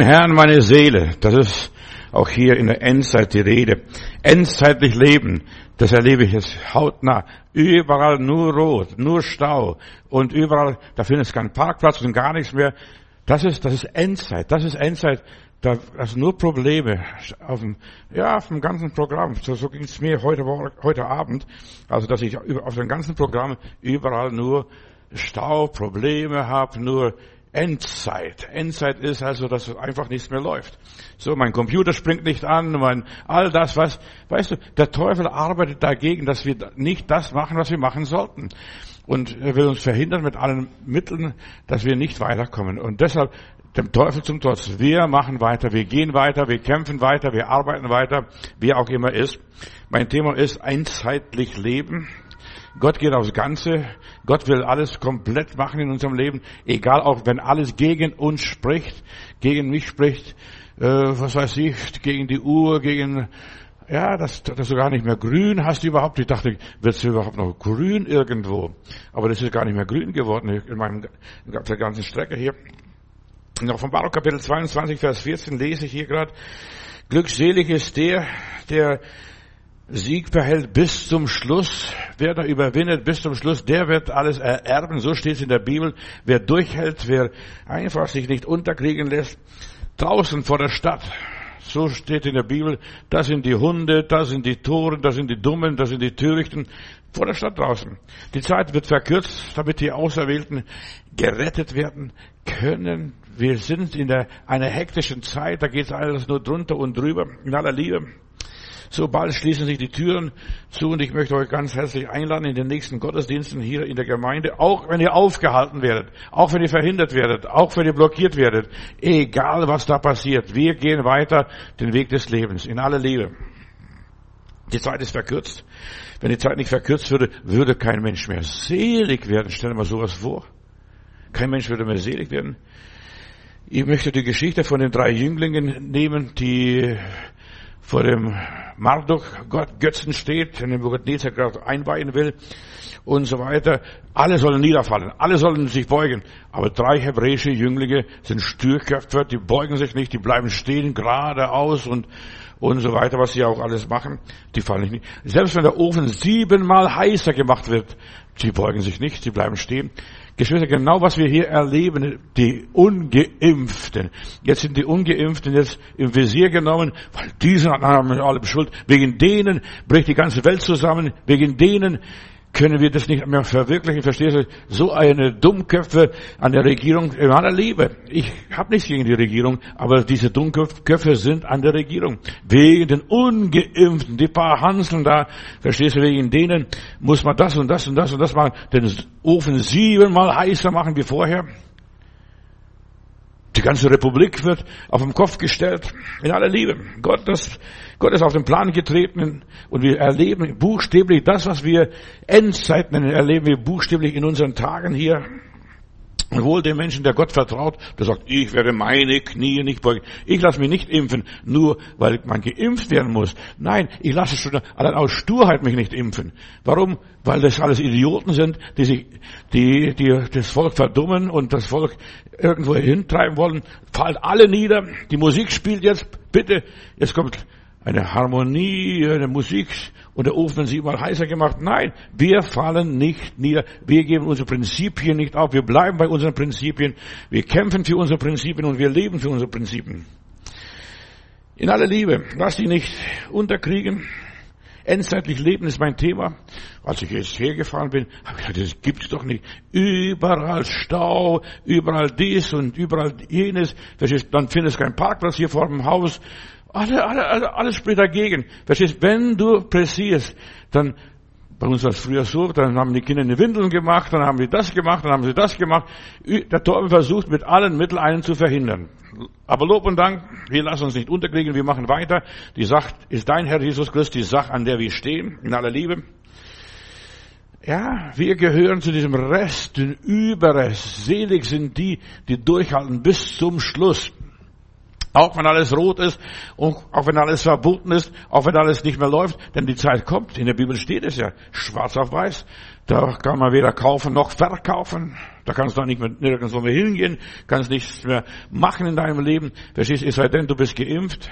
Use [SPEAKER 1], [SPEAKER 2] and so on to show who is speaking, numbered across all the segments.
[SPEAKER 1] Herrn, meine Seele, das ist auch hier in der Endzeit die Rede. Endzeitlich leben, das erlebe ich jetzt hautnah. Überall nur Rot, nur Stau und überall, da findest du keinen Parkplatz und gar nichts mehr. Das ist, das ist Endzeit, das ist Endzeit. Da, das sind nur Probleme auf dem, ja, auf dem ganzen Programm. So, so ging es mir heute, heute Abend. Also, dass ich auf dem ganzen Programm überall nur Stau, Probleme habe, nur Endzeit. Endzeit ist also, dass einfach nichts mehr läuft. So, mein Computer springt nicht an, mein, all das, was, weißt du, der Teufel arbeitet dagegen, dass wir nicht das machen, was wir machen sollten. Und er will uns verhindern mit allen Mitteln, dass wir nicht weiterkommen. Und deshalb, dem Teufel zum Trotz, wir machen weiter, wir gehen weiter, wir kämpfen weiter, wir arbeiten weiter, wie auch immer ist. Mein Thema ist einzeitlich leben. Gott geht aufs Ganze. Gott will alles komplett machen in unserem Leben. Egal auch, wenn alles gegen uns spricht, gegen mich spricht, äh, was weiß ich, gegen die Uhr, gegen, ja, das, das ist gar nicht mehr grün hast überhaupt. Ich dachte, wird es überhaupt noch grün irgendwo? Aber das ist gar nicht mehr grün geworden in meinem, in der ganzen Strecke hier. In Offenbarung Kapitel 22, Vers 14 lese ich hier gerade, glückselig ist der, der Sieg behält bis zum Schluss. Wer da überwindet bis zum Schluss, der wird alles ererben. So steht es in der Bibel. Wer durchhält, wer einfach sich nicht unterkriegen lässt, draußen vor der Stadt. So steht in der Bibel, da sind die Hunde, da sind die Toren, da sind die Dummen, da sind die Törichten, vor der Stadt draußen. Die Zeit wird verkürzt, damit die Auserwählten gerettet werden können. Wir sind in der, einer hektischen Zeit, da geht alles nur drunter und drüber, in aller Liebe. Sobald schließen sich die Türen zu und ich möchte euch ganz herzlich einladen in den nächsten Gottesdiensten hier in der Gemeinde, auch wenn ihr aufgehalten werdet, auch wenn ihr verhindert werdet, auch wenn ihr blockiert werdet, egal was da passiert, wir gehen weiter den Weg des Lebens in aller Liebe. Die Zeit ist verkürzt. Wenn die Zeit nicht verkürzt würde, würde kein Mensch mehr selig werden. Stell dir mal sowas vor. Kein Mensch würde mehr selig werden. Ich möchte die Geschichte von den drei Jünglingen nehmen, die vor dem Marduk Gott Götzen steht, den Nebuchadnezzar gerade einweihen will und so weiter. Alle sollen niederfallen, alle sollen sich beugen. Aber drei hebräische Jünglinge sind Stürköpfer, die beugen sich nicht, die bleiben stehen, geradeaus und, und so weiter, was sie auch alles machen. Die fallen nicht. Selbst wenn der Ofen siebenmal heißer gemacht wird, sie beugen sich nicht, sie bleiben stehen. Geschwister, genau was wir hier erleben, die Ungeimpften. Jetzt sind die Ungeimpften jetzt im Visier genommen, weil diese haben alle Schuld. Wegen denen bricht die ganze Welt zusammen. Wegen denen können wir das nicht mehr verwirklichen. Verstehst du? So eine Dummköpfe an der Regierung in aller Liebe. Ich habe nichts gegen die Regierung, aber diese Dummköpfe sind an der Regierung. Wegen den Ungeimpften, die paar Hanseln da, verstehst du, wegen denen muss man das und das und das und das machen, den Ofen siebenmal heißer machen wie vorher. Die ganze Republik wird auf den Kopf gestellt. In aller Liebe. Gott, das, Gott ist auf den Plan getreten und wir erleben buchstäblich das, was wir Endzeit nennen, erleben wir buchstäblich in unseren Tagen hier. Wohl dem Menschen, der Gott vertraut, der sagt, ich werde meine Knie nicht beugen. Ich lasse mich nicht impfen, nur weil man geimpft werden muss. Nein, ich lasse schon allein aus Sturheit mich nicht impfen. Warum? Weil das alles Idioten sind, die sich, die, die das Volk verdummen und das Volk irgendwo hintreiben wollen. Fallt alle nieder. Die Musik spielt jetzt, bitte, jetzt kommt eine Harmonie, eine Musik und der Ofen siebenmal heißer gemacht. Nein, wir fallen nicht nieder. Wir geben unsere Prinzipien nicht auf. Wir bleiben bei unseren Prinzipien. Wir kämpfen für unsere Prinzipien und wir leben für unsere Prinzipien. In aller Liebe, lass dich nicht unterkriegen. Endzeitlich Leben ist mein Thema. Als ich jetzt hergefahren bin, habe ich gedacht, das gibt's doch nicht. Überall Stau, überall dies und überall jenes. Dann findest du keinen Parkplatz hier vor dem Haus. Alle, alle, alle, alles spricht dagegen. Verstehst? Wenn du pressierst, dann, bei uns war es früher so, dann haben die Kinder eine Windeln gemacht, dann haben sie das gemacht, dann haben sie das gemacht. Der Teufel versucht mit allen Mitteln einen zu verhindern. Aber Lob und Dank, wir lassen uns nicht unterkriegen, wir machen weiter. Die Sache ist dein Herr Jesus Christus, die Sache, an der wir stehen, in aller Liebe. Ja, wir gehören zu diesem Rest, den Überrest. Selig sind die, die durchhalten bis zum Schluss. Auch wenn alles rot ist, und auch wenn alles verboten ist, auch wenn alles nicht mehr läuft, denn die Zeit kommt. In der Bibel steht es ja, schwarz auf weiß. Da kann man weder kaufen noch verkaufen. Da kannst du nicht mehr nirgendwo mehr hingehen, kannst nichts mehr machen in deinem Leben. Verstehst du, es sei denn, du bist geimpft.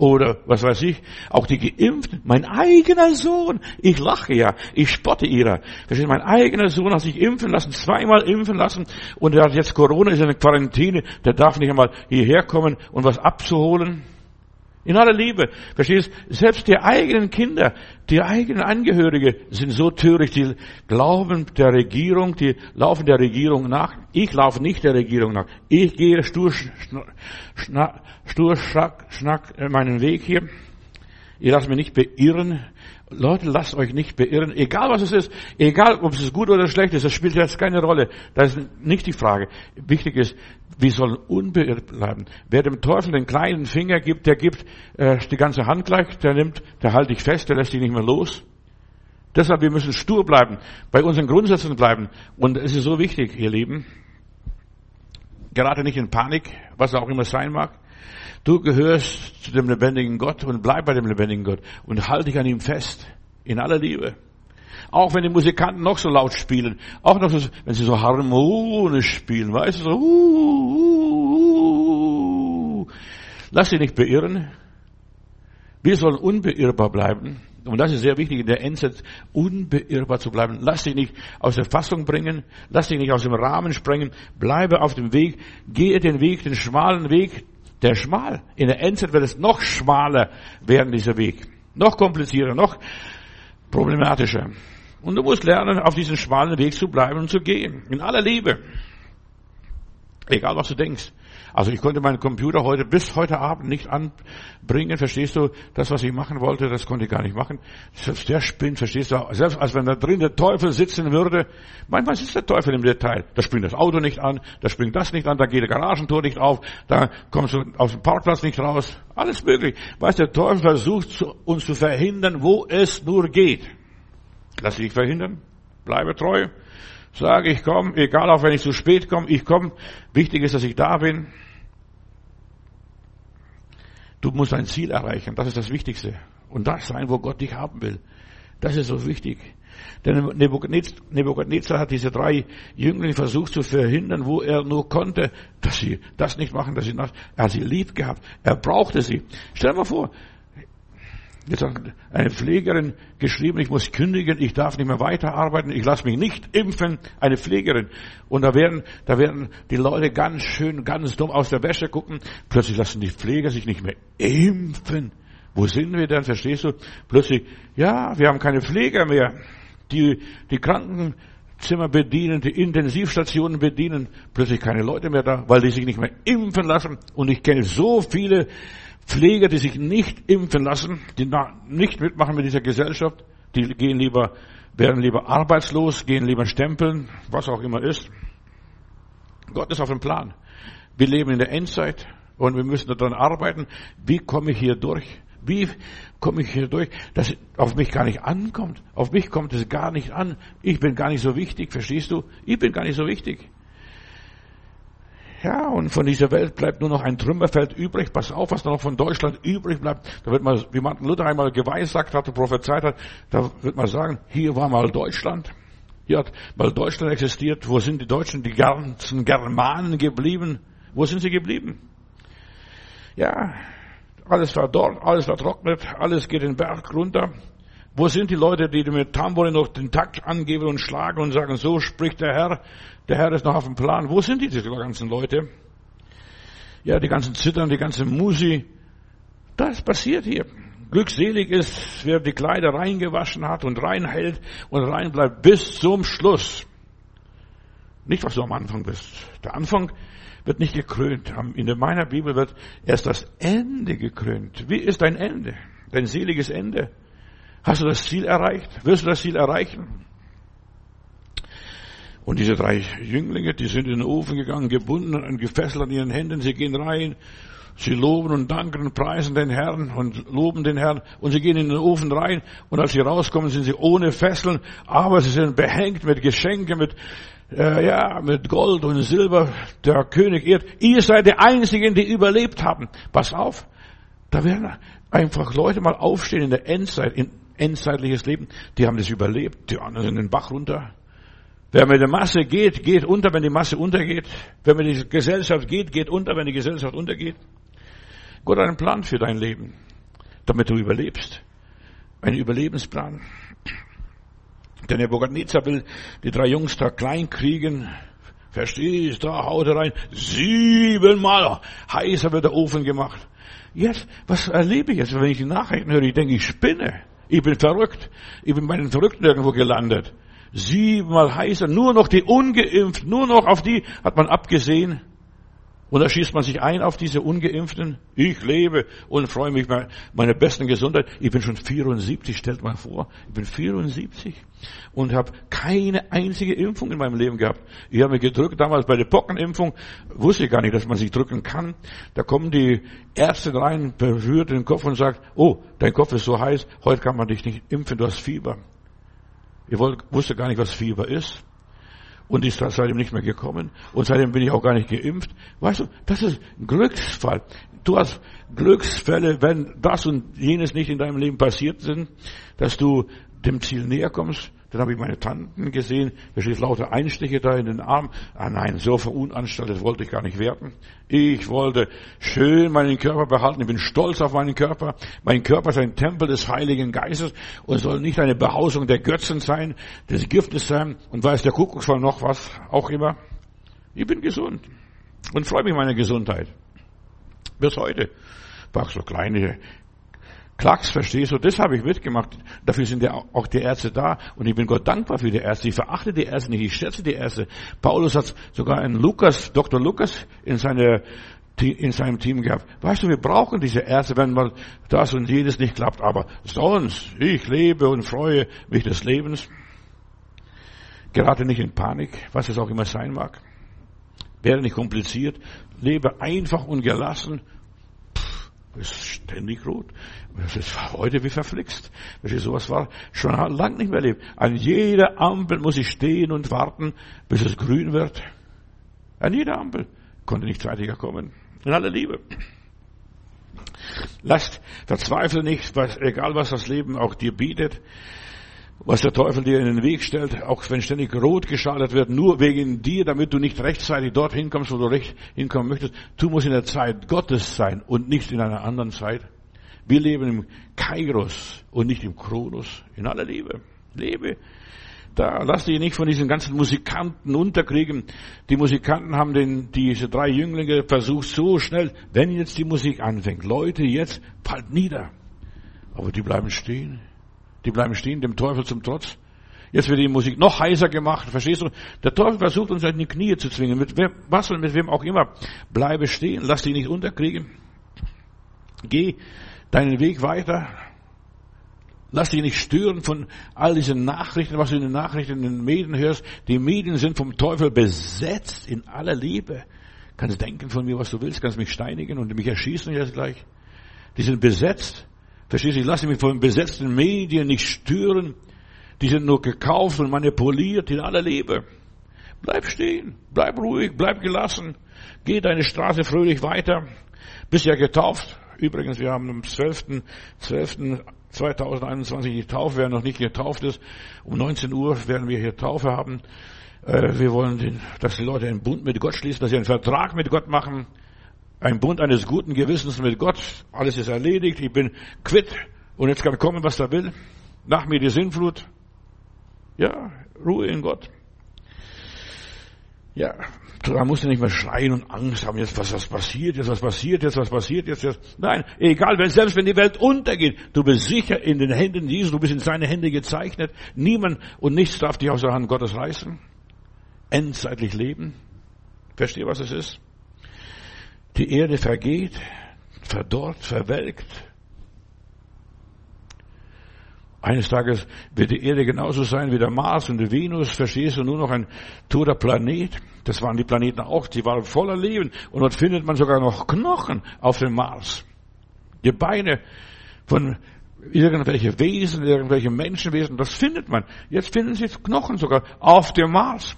[SPEAKER 1] Oder was weiß ich, auch die Geimpften, mein eigener Sohn, ich lache ja, ich spotte ihrer. Verstehst du, mein eigener Sohn hat sich impfen lassen, zweimal impfen lassen. Und er hat jetzt Corona, ist in der Quarantäne, der darf nicht einmal hierher kommen und was abzuholen. In aller Liebe. Verstehst? Selbst die eigenen Kinder, die eigenen Angehörige sind so töricht, die glauben der Regierung, die laufen der Regierung nach. Ich laufe nicht der Regierung nach. Ich gehe stur, schnack, stur schnack, schnack meinen Weg hier. Ihr lasst mich nicht beirren. Leute, lasst euch nicht beirren. Egal was es ist, egal ob es gut oder schlecht ist, das spielt jetzt keine Rolle. Das ist nicht die Frage. Wichtig ist, wir sollen unbeirrt bleiben. Wer dem Teufel den kleinen Finger gibt, der gibt äh, die ganze Hand gleich, der nimmt, der hält dich fest, der lässt dich nicht mehr los. Deshalb, wir müssen stur bleiben, bei unseren Grundsätzen bleiben. Und es ist so wichtig, ihr Lieben, gerade nicht in Panik, was auch immer sein mag. Du gehörst zu dem lebendigen Gott und bleib bei dem lebendigen Gott und halte dich an ihm fest, in aller Liebe. Auch wenn die Musikanten noch so laut spielen, auch noch so, wenn sie so harmonisch spielen, weißt du, so, uh, uh, uh, lass dich nicht beirren. Wir sollen unbeirrbar bleiben. Und das ist sehr wichtig in der Endzeit, unbeirrbar zu bleiben. Lass dich nicht aus der Fassung bringen. Lass dich nicht aus dem Rahmen sprengen. Bleibe auf dem Weg. Gehe den Weg, den schmalen Weg. Der schmal. In der Endzeit wird es noch schmaler werden, dieser Weg. Noch komplizierter, noch problematischer. Und du musst lernen, auf diesem schmalen Weg zu bleiben und zu gehen. In aller Liebe. Egal, was du denkst. Also ich konnte meinen Computer heute bis heute Abend nicht anbringen, verstehst du? Das, was ich machen wollte, das konnte ich gar nicht machen. Selbst der spinnt, verstehst du? Selbst als wenn da drin der Teufel sitzen würde. Manchmal sitzt der Teufel im Detail. Da springt das Auto nicht an, da springt das nicht an, da geht der Garagentor nicht auf, da kommst du auf dem Parkplatz nicht raus. Alles möglich. Weißt du, der Teufel versucht uns zu verhindern, wo es nur geht. Lass dich verhindern. Bleibe treu. Sage, ich komme, egal auch wenn ich zu spät komme, ich komme. Wichtig ist, dass ich da bin. Du musst ein Ziel erreichen. Das ist das Wichtigste. Und das sein, wo Gott dich haben will. Das ist so wichtig. Denn Nebuchadnezzar hat diese drei Jünglinge versucht zu verhindern, wo er nur konnte, dass sie das nicht machen, dass sie das. Er hat sie lieb gehabt. Er brauchte sie. Stell dir mal vor, Jetzt hat eine Pflegerin geschrieben, ich muss kündigen, ich darf nicht mehr weiterarbeiten, ich lasse mich nicht impfen, eine Pflegerin. Und da werden, da werden die Leute ganz schön, ganz dumm aus der Wäsche gucken. Plötzlich lassen die Pfleger sich nicht mehr impfen. Wo sind wir denn, verstehst du? Plötzlich, ja, wir haben keine Pfleger mehr, die, die Krankenzimmer bedienen, die Intensivstationen bedienen. Plötzlich keine Leute mehr da, weil die sich nicht mehr impfen lassen. Und ich kenne so viele Pfleger, die sich nicht impfen lassen, die nicht mitmachen mit dieser Gesellschaft, die gehen lieber, werden lieber arbeitslos, gehen lieber stempeln, was auch immer ist. Gott ist auf dem Plan. Wir leben in der Endzeit und wir müssen daran arbeiten. Wie komme ich hier durch? Wie komme ich hier durch, dass es auf mich gar nicht ankommt? Auf mich kommt es gar nicht an. Ich bin gar nicht so wichtig, verstehst du? Ich bin gar nicht so wichtig. Ja, und von dieser Welt bleibt nur noch ein Trümmerfeld übrig. Pass auf, was da noch von Deutschland übrig bleibt. Da wird man, wie Martin Luther einmal geweissagt hat und prophezeit hat, da wird man sagen, hier war mal Deutschland. Hier hat mal Deutschland existiert. Wo sind die Deutschen, die ganzen Germanen geblieben? Wo sind sie geblieben? Ja, alles war dort, alles war trocknet, alles geht den Berg runter. Wo sind die Leute, die mit Tambourine noch den Takt angeben und schlagen und sagen, so spricht der Herr, der Herr ist noch auf dem Plan. Wo sind diese ganzen Leute? Ja, die ganzen Zittern, die ganze Musi. Das passiert hier. Glückselig ist, wer die Kleider reingewaschen hat und reinhält und rein bleibt bis zum Schluss. Nicht, was du am Anfang bist. Der Anfang wird nicht gekrönt. In meiner Bibel wird erst das Ende gekrönt. Wie ist dein Ende? Dein seliges Ende? Hast du das Ziel erreicht? Wirst du das Ziel erreichen? Und diese drei Jünglinge, die sind in den Ofen gegangen, gebunden und gefesselt an ihren Händen. Sie gehen rein, sie loben und danken und preisen den Herrn und loben den Herrn. Und sie gehen in den Ofen rein. Und als sie rauskommen, sind sie ohne Fesseln, aber sie sind behängt mit Geschenken, mit äh, ja, mit Gold und Silber der König ehrt. Ihr seid die Einzigen, die überlebt haben. Pass auf, da werden einfach Leute mal aufstehen in der Endzeit, in endzeitliches Leben, die haben das überlebt, die anderen sind in den Bach runter. Wer mit der Masse geht, geht unter, wenn die Masse untergeht. Wer mit der Gesellschaft geht, geht unter, wenn die Gesellschaft untergeht. Gott hat einen Plan für dein Leben, damit du überlebst. Ein Überlebensplan. Der Nebuchadnezzar will die drei Jungs da klein kriegen. Verstehst, da haut er rein. Siebenmal heißer wird der Ofen gemacht. Jetzt, was erlebe ich jetzt, wenn ich die Nachrichten höre? Ich denke, ich spinne. Ich bin verrückt. Ich bin bei den Verrückten irgendwo gelandet. Siebenmal heißer, nur noch die ungeimpft, nur noch auf die hat man abgesehen. Und da schießt man sich ein auf diese Ungeimpften. Ich lebe und freue mich bei meiner besten Gesundheit. Ich bin schon 74, stellt mal vor. Ich bin 74 und habe keine einzige Impfung in meinem Leben gehabt. Ich habe mich gedrückt damals bei der Pockenimpfung. Wusste ich gar nicht, dass man sich drücken kann. Da kommen die Ärzte rein, berührt den Kopf und sagt, oh, dein Kopf ist so heiß, heute kann man dich nicht impfen, du hast Fieber. Ich wusste gar nicht, was Fieber ist. Und ist seitdem nicht mehr gekommen. Und seitdem bin ich auch gar nicht geimpft. Weißt du, das ist ein Glücksfall. Du hast Glücksfälle, wenn das und jenes nicht in deinem Leben passiert sind, dass du dem Ziel näher kommst. Dann habe ich meine Tanten gesehen, da steht lauter Einstiche da in den Arm. Ah nein, so verunanstaltet wollte ich gar nicht werden. Ich wollte schön meinen Körper behalten. Ich bin stolz auf meinen Körper. Mein Körper ist ein Tempel des Heiligen Geistes und soll nicht eine Behausung der Götzen sein, des Giftes sein und weiß der Kuckucksfall noch was, auch immer. Ich bin gesund und freue mich meiner Gesundheit. Bis heute. Paar so kleine Klacks, verstehst du? Das habe ich mitgemacht. Dafür sind ja auch die Ärzte da. Und ich bin Gott dankbar für die Ärzte. Ich verachte die Ärzte nicht. Ich schätze die Ärzte. Paulus hat sogar einen Lukas, Dr. Lukas in seiner in seinem Team gehabt. Weißt du, wir brauchen diese Ärzte, wenn mal das und jenes nicht klappt. Aber sonst, ich lebe und freue mich des Lebens. Gerate nicht in Panik, was es auch immer sein mag. Werde nicht kompliziert. Lebe einfach und gelassen. Ist ständig rot. Das ist heute wie verflixt. Sowas war, schon lang nicht mehr erlebt. An jeder Ampel muss ich stehen und warten, bis es grün wird. An jeder Ampel. Konnte nicht zeitiger kommen. In aller Liebe. Lasst, verzweifle nicht, was, egal was das Leben auch dir bietet, was der Teufel dir in den Weg stellt, auch wenn ständig rot geschaltet wird, nur wegen dir, damit du nicht rechtzeitig dorthin kommst, wo du recht hinkommen möchtest. Du musst in der Zeit Gottes sein und nicht in einer anderen Zeit. Wir leben im Kairos und nicht im Kronos. In aller Liebe. Lebe. Da lass dich nicht von diesen ganzen Musikanten unterkriegen. Die Musikanten haben den, diese drei Jünglinge versucht so schnell, wenn jetzt die Musik anfängt, Leute, jetzt fallt nieder. Aber die bleiben stehen. Die bleiben stehen, dem Teufel zum Trotz. Jetzt wird die Musik noch heißer gemacht, verstehst du? Der Teufel versucht uns in die Knie zu zwingen, mit wem, was und mit wem auch immer. Bleibe stehen, lass dich nicht unterkriegen. Geh deinen Weg weiter. Lass dich nicht stören von all diesen Nachrichten, was du in den Nachrichten, in den Medien hörst. Die Medien sind vom Teufel besetzt in aller Liebe. Kannst denken von mir, was du willst, kannst mich steinigen und mich erschießen jetzt gleich. Die sind besetzt. Verstehst du? Ich lasse mich von besetzten Medien nicht stören. Die sind nur gekauft und manipuliert in aller Liebe. Bleib stehen, bleib ruhig, bleib gelassen. Geh deine Straße fröhlich weiter. Bist ja getauft. Übrigens, wir haben am 12. 12. 2021 die Taufe, wer noch nicht getauft ist. Um 19 Uhr werden wir hier Taufe haben. Äh, wir wollen, dass die Leute einen Bund mit Gott schließen, dass sie einen Vertrag mit Gott machen. Ein Bund eines guten Gewissens mit Gott. Alles ist erledigt. Ich bin quitt. Und jetzt kann kommen, was da will. Nach mir die Sinnflut. Ja, Ruhe in Gott. Ja, da musst du nicht mehr schreien und Angst haben, jetzt was, was passiert, jetzt was passiert, jetzt was passiert, jetzt, jetzt. Nein, egal, wenn, selbst wenn die Welt untergeht, du bist sicher in den Händen Jesu, du bist in seine Hände gezeichnet. Niemand und nichts darf dich aus der Hand Gottes reißen. Endzeitlich leben. Versteh, was es ist? Die Erde vergeht, verdorrt, verwelkt. Eines Tages wird die Erde genauso sein wie der Mars und die Venus, verstehst du, nur noch ein toter Planet. Das waren die Planeten auch, die waren voller Leben. Und dort findet man sogar noch Knochen auf dem Mars. Die Beine von irgendwelche Wesen, irgendwelche Menschenwesen, das findet man. Jetzt finden sie Knochen sogar auf dem Mars.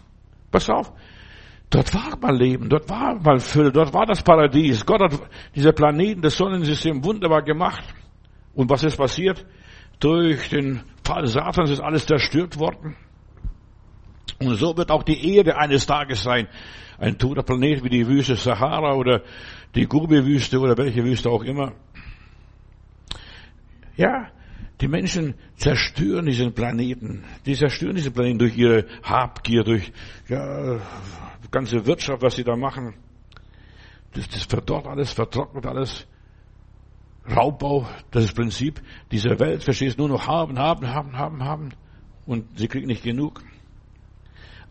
[SPEAKER 1] Pass auf. Dort war mal Leben, dort war mal Fülle, dort war das Paradies. Gott hat diese Planeten, das Sonnensystem wunderbar gemacht. Und was ist passiert? Durch den Fall Satans ist alles zerstört worden. Und so wird auch die Erde eines Tages sein. Ein toter Planet wie die Wüste Sahara oder die Gobi-Wüste oder welche Wüste auch immer. Ja, die Menschen zerstören diesen Planeten. Die zerstören diesen Planeten durch ihre Habgier, durch ja, ganze Wirtschaft, was sie da machen. Das, das verdorrt alles, vertrocknet alles. Raubbau, das ist das Prinzip dieser Welt. Verstehst nur noch haben, haben, haben, haben, haben. Und sie kriegen nicht genug.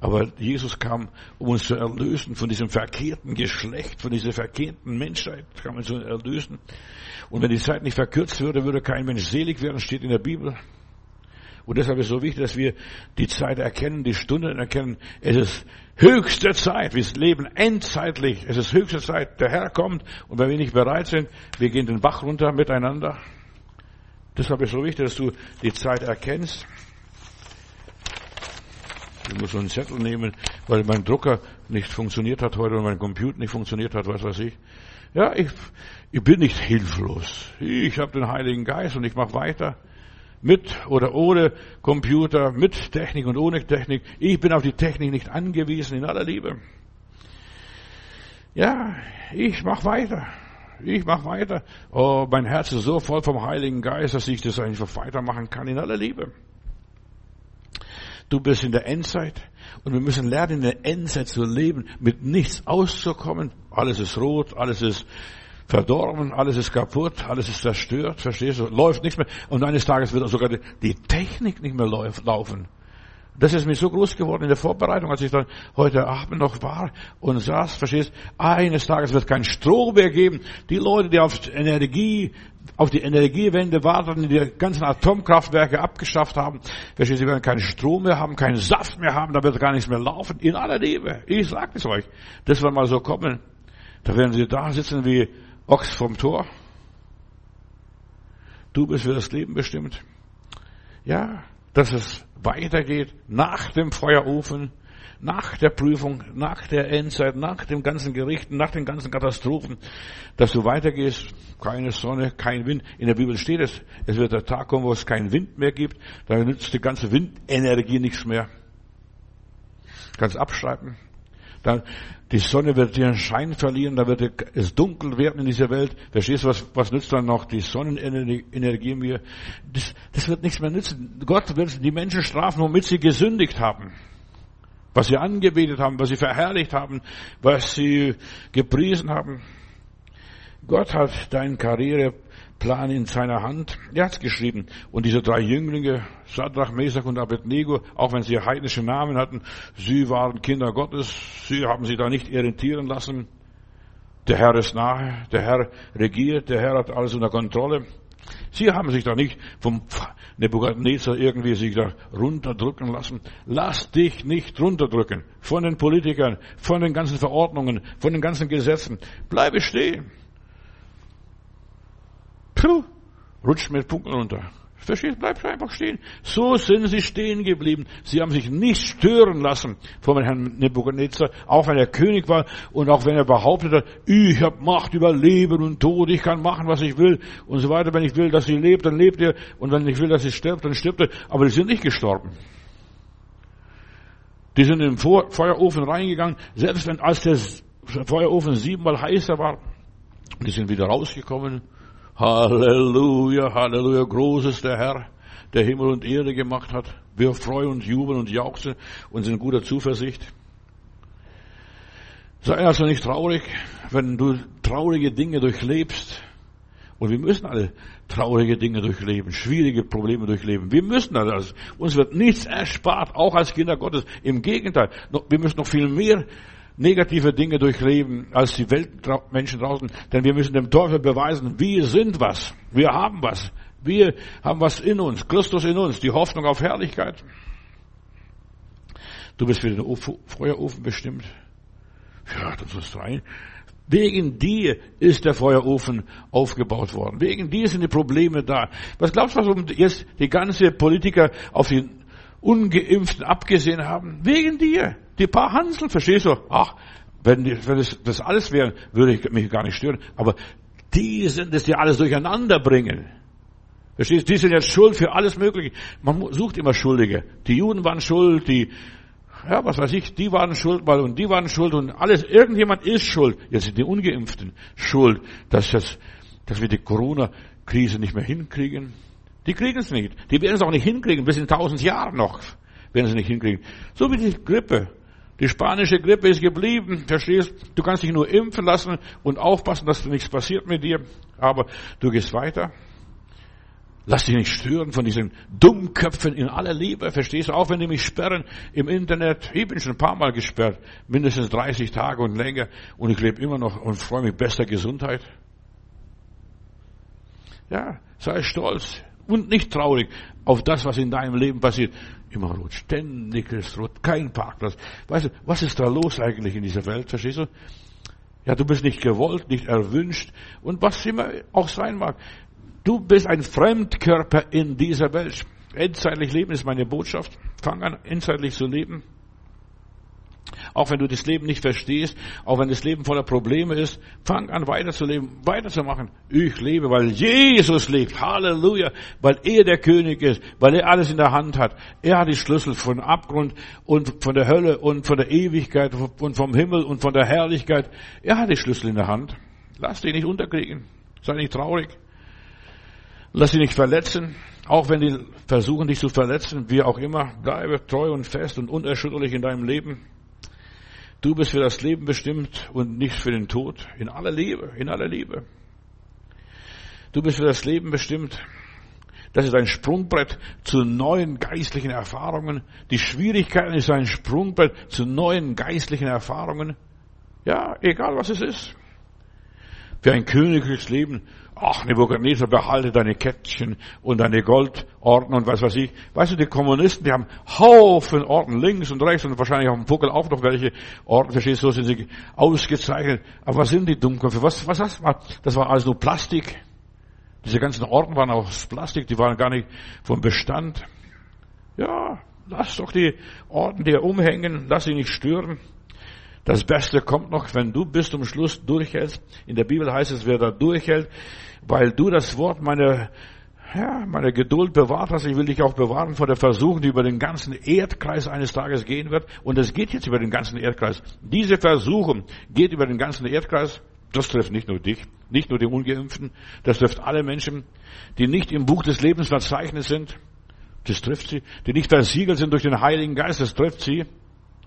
[SPEAKER 1] Aber Jesus kam, um uns zu erlösen von diesem verkehrten Geschlecht, von dieser verkehrten Menschheit, kam uns zu erlösen. Und wenn die Zeit nicht verkürzt würde, würde kein Mensch selig werden, steht in der Bibel. Und deshalb ist es so wichtig, dass wir die Zeit erkennen, die Stunden erkennen. Es ist höchste Zeit. Wir leben endzeitlich. Es ist höchste Zeit. Der Herr kommt. Und wenn wir nicht bereit sind, wir gehen den Bach runter miteinander. Deshalb ist es so wichtig, dass du die Zeit erkennst. Ich muss so einen Zettel nehmen, weil mein Drucker nicht funktioniert hat heute und mein Computer nicht funktioniert hat, was weiß ich. Ja, ich, ich bin nicht hilflos. Ich habe den Heiligen Geist und ich mache weiter. Mit oder ohne Computer, mit Technik und ohne Technik. Ich bin auf die Technik nicht angewiesen in aller Liebe. Ja, ich mache weiter. Ich mache weiter. Oh, mein Herz ist so voll vom Heiligen Geist, dass ich das einfach weitermachen kann in aller Liebe. Du bist in der Endzeit und wir müssen lernen, in der Endzeit zu leben, mit nichts auszukommen. Alles ist rot, alles ist verdorben, alles ist kaputt, alles ist zerstört, verstehst du? Läuft nichts mehr. Und eines Tages wird sogar die Technik nicht mehr laufen. Das ist mir so groß geworden in der Vorbereitung, als ich dann heute Abend noch war und saß, verstehst, eines Tages wird kein Strom mehr geben. Die Leute, die auf Energie, auf die Energiewende warten, die ganzen Atomkraftwerke abgeschafft haben, verstehst, sie werden keinen Strom mehr haben, keinen Saft mehr haben, da wird gar nichts mehr laufen. In aller Liebe. Ich sag es euch. Das wird mal so kommen. Da werden sie da sitzen wie Ochs vom Tor. Du bist für das Leben bestimmt. Ja, dass es weitergeht nach dem Feuerofen, nach der Prüfung, nach der Endzeit, nach dem ganzen Gerichten, nach den ganzen Katastrophen, dass du weitergehst, keine Sonne, kein Wind. In der Bibel steht es, es wird der Tag kommen, wo es keinen Wind mehr gibt, da nützt die ganze Windenergie nichts mehr. Kannst abschreiben. Dann, die Sonne wird ihren Schein verlieren, da wird es dunkel werden in dieser Welt. Verstehst du, was, was nützt dann noch die Sonnenenergie mir? Das, das wird nichts mehr nützen. Gott wird die Menschen strafen, womit sie gesündigt haben. Was sie angebetet haben, was sie verherrlicht haben, was sie gepriesen haben. Gott hat deinen Karriereplan in seiner Hand. Er hat's geschrieben. Und diese drei Jünglinge, Sadrach, Mesach und Abednego, auch wenn sie heidnische Namen hatten, sie waren Kinder Gottes. Sie haben sich da nicht irritieren lassen. Der Herr ist nahe, der Herr regiert, der Herr hat alles unter Kontrolle. Sie haben sich da nicht vom Nebuchadnezzar irgendwie sich da runterdrücken lassen. Lass dich nicht runterdrücken von den Politikern, von den ganzen Verordnungen, von den ganzen Gesetzen. Bleibe stehen. Puh, rutscht mit Punkten runter. Verstehst? Bleib einfach stehen. So sind sie stehen geblieben. Sie haben sich nicht stören lassen vom Herrn Nebuchadnezzar, auch wenn er König war und auch wenn er behauptet hat, ich habe Macht über Leben und Tod, ich kann machen, was ich will und so weiter. Wenn ich will, dass sie lebt, dann lebt er und wenn ich will, dass sie stirbt, dann stirbt er. Aber die sind nicht gestorben. Die sind in den Feuerofen reingegangen, selbst wenn als der Feuerofen siebenmal heißer war, die sind wieder rausgekommen Halleluja, Halleluja, groß ist der Herr, der Himmel und Erde gemacht hat. Wir freuen uns, jubeln und jauchzen und sind in guter Zuversicht. Sei also nicht traurig, wenn du traurige Dinge durchlebst. Und wir müssen alle traurige Dinge durchleben, schwierige Probleme durchleben. Wir müssen das. Uns wird nichts erspart, auch als Kinder Gottes. Im Gegenteil, wir müssen noch viel mehr negative Dinge durchleben als die Weltmenschen draußen, denn wir müssen dem Teufel beweisen, wir sind was, wir haben was, wir haben was in uns, Christus in uns, die Hoffnung auf Herrlichkeit. Du bist für den Feuerofen bestimmt. Ja, du sollst rein. Wegen dir ist der Feuerofen aufgebaut worden. Wegen dir sind die Probleme da. Was glaubst du, warum jetzt die ganze Politiker auf die Ungeimpften abgesehen haben. Wegen dir. Die paar Hansel, verstehst du? Ach, wenn, die, wenn das, das alles wäre, würde ich mich gar nicht stören. Aber die sind es, die alles durcheinander bringen. Verstehst du? Die sind jetzt schuld für alles Mögliche. Man sucht immer Schuldige. Die Juden waren schuld, die, ja, was weiß ich, die waren schuld, weil, und die waren schuld und alles, irgendjemand ist schuld. Jetzt sind die Ungeimpften schuld, dass das, dass wir die Corona-Krise nicht mehr hinkriegen. Die kriegen es nicht. Die werden es auch nicht hinkriegen, bis in tausend Jahren noch werden sie nicht hinkriegen. So wie die Grippe. Die spanische Grippe ist geblieben, verstehst? Du kannst dich nur impfen lassen und aufpassen, dass nichts passiert mit dir, aber du gehst weiter. Lass dich nicht stören von diesen Dummköpfen in aller Liebe, verstehst du? Auch wenn die mich sperren im Internet. Ich bin schon ein paar Mal gesperrt, mindestens 30 Tage und länger und ich lebe immer noch und freue mich bester Gesundheit. Ja, sei stolz und nicht traurig auf das, was in deinem Leben passiert. Immer rot, ständig ist rot, kein Parkplatz. Weißt du, was ist da los eigentlich in dieser Welt, verstehst du? Ja, du bist nicht gewollt, nicht erwünscht und was immer auch sein mag. Du bist ein Fremdkörper in dieser Welt. Endzeitlich leben ist meine Botschaft. Fang an, endzeitlich zu leben. Auch wenn du das Leben nicht verstehst, auch wenn das Leben voller Probleme ist, fang an weiterzuleben, weiterzumachen. Ich lebe, weil Jesus lebt. Halleluja. Weil er der König ist, weil er alles in der Hand hat. Er hat die Schlüssel von Abgrund und von der Hölle und von der Ewigkeit und vom Himmel und von der Herrlichkeit. Er hat die Schlüssel in der Hand. Lass dich nicht unterkriegen. Sei nicht traurig. Lass dich nicht verletzen. Auch wenn die versuchen, dich zu verletzen, wie auch immer, bleibe treu und fest und unerschütterlich in deinem Leben. Du bist für das Leben bestimmt und nicht für den Tod. In aller Liebe, in aller Liebe. Du bist für das Leben bestimmt. Das ist ein Sprungbrett zu neuen geistlichen Erfahrungen. Die Schwierigkeiten ist ein Sprungbrett zu neuen geistlichen Erfahrungen. Ja, egal was es ist. Für ein königliches Leben ach Nebuchadnezzar, behalte deine Kettchen und deine Goldorden und was weiß ich. Weißt du, die Kommunisten, die haben Haufen Orden links und rechts und wahrscheinlich auf dem Vogel auch noch welche Orden, verstehst du, sind sie ausgezeichnet. Aber was sind die Dummköpfe? Was, was das war? Das war also Plastik. Diese ganzen Orden waren aus Plastik, die waren gar nicht vom Bestand. Ja, lass doch die Orden dir umhängen, lass sie nicht stören. Das Beste kommt noch, wenn du bis zum Schluss durchhältst. In der Bibel heißt es, wer da durchhält, weil du das Wort meiner, ja, meiner Geduld bewahrt hast. Ich will dich auch bewahren vor der Versuchung, die über den ganzen Erdkreis eines Tages gehen wird. Und es geht jetzt über den ganzen Erdkreis. Diese Versuchung geht über den ganzen Erdkreis. Das trifft nicht nur dich, nicht nur die Ungeimpften, das trifft alle Menschen, die nicht im Buch des Lebens verzeichnet sind. Das trifft sie. Die nicht versiegelt sind durch den Heiligen Geist, das trifft sie.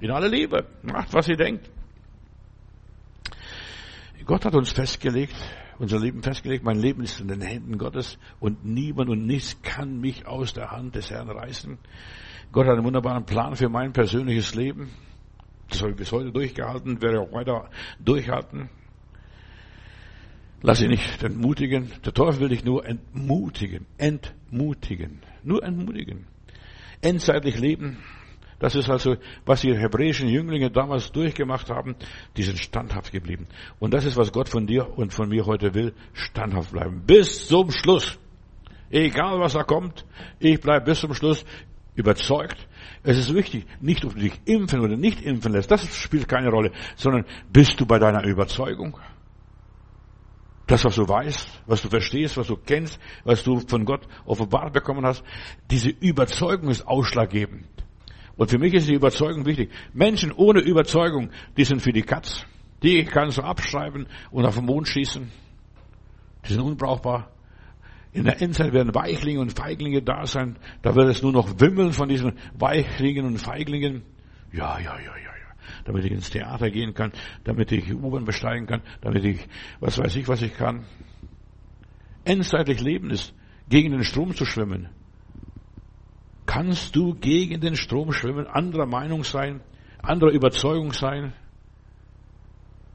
[SPEAKER 1] In aller Liebe. Macht, was ihr denkt. Gott hat uns festgelegt, unser Leben festgelegt. Mein Leben ist in den Händen Gottes und niemand und nichts kann mich aus der Hand des Herrn reißen. Gott hat einen wunderbaren Plan für mein persönliches Leben. Das habe ich bis heute durchgehalten, werde auch weiter durchhalten. Lass dich nicht entmutigen. Der Teufel will dich nur entmutigen. Entmutigen. Nur entmutigen. Endzeitlich leben das ist also, was die hebräischen Jünglinge damals durchgemacht haben. Die sind standhaft geblieben. Und das ist, was Gott von dir und von mir heute will. Standhaft bleiben. Bis zum Schluss. Egal was da kommt. Ich bleibe bis zum Schluss überzeugt. Es ist wichtig, nicht ob du dich impfen oder nicht impfen lässt. Das spielt keine Rolle. Sondern bist du bei deiner Überzeugung? Das, was du weißt, was du verstehst, was du kennst, was du von Gott offenbart bekommen hast, diese Überzeugung ist ausschlaggebend. Und für mich ist die Überzeugung wichtig. Menschen ohne Überzeugung, die sind für die Katz. Die kannst du abschreiben und auf den Mond schießen. Die sind unbrauchbar. In der Endzeit werden Weichlinge und Feiglinge da sein. Da wird es nur noch wimmeln von diesen Weichlingen und Feiglingen. Ja, ja, ja, ja, ja. Damit ich ins Theater gehen kann, damit ich U-Bahn besteigen kann, damit ich, was weiß ich, was ich kann. Endzeitlich Leben ist, gegen den Strom zu schwimmen. Kannst du gegen den Strom schwimmen, anderer Meinung sein, anderer Überzeugung sein?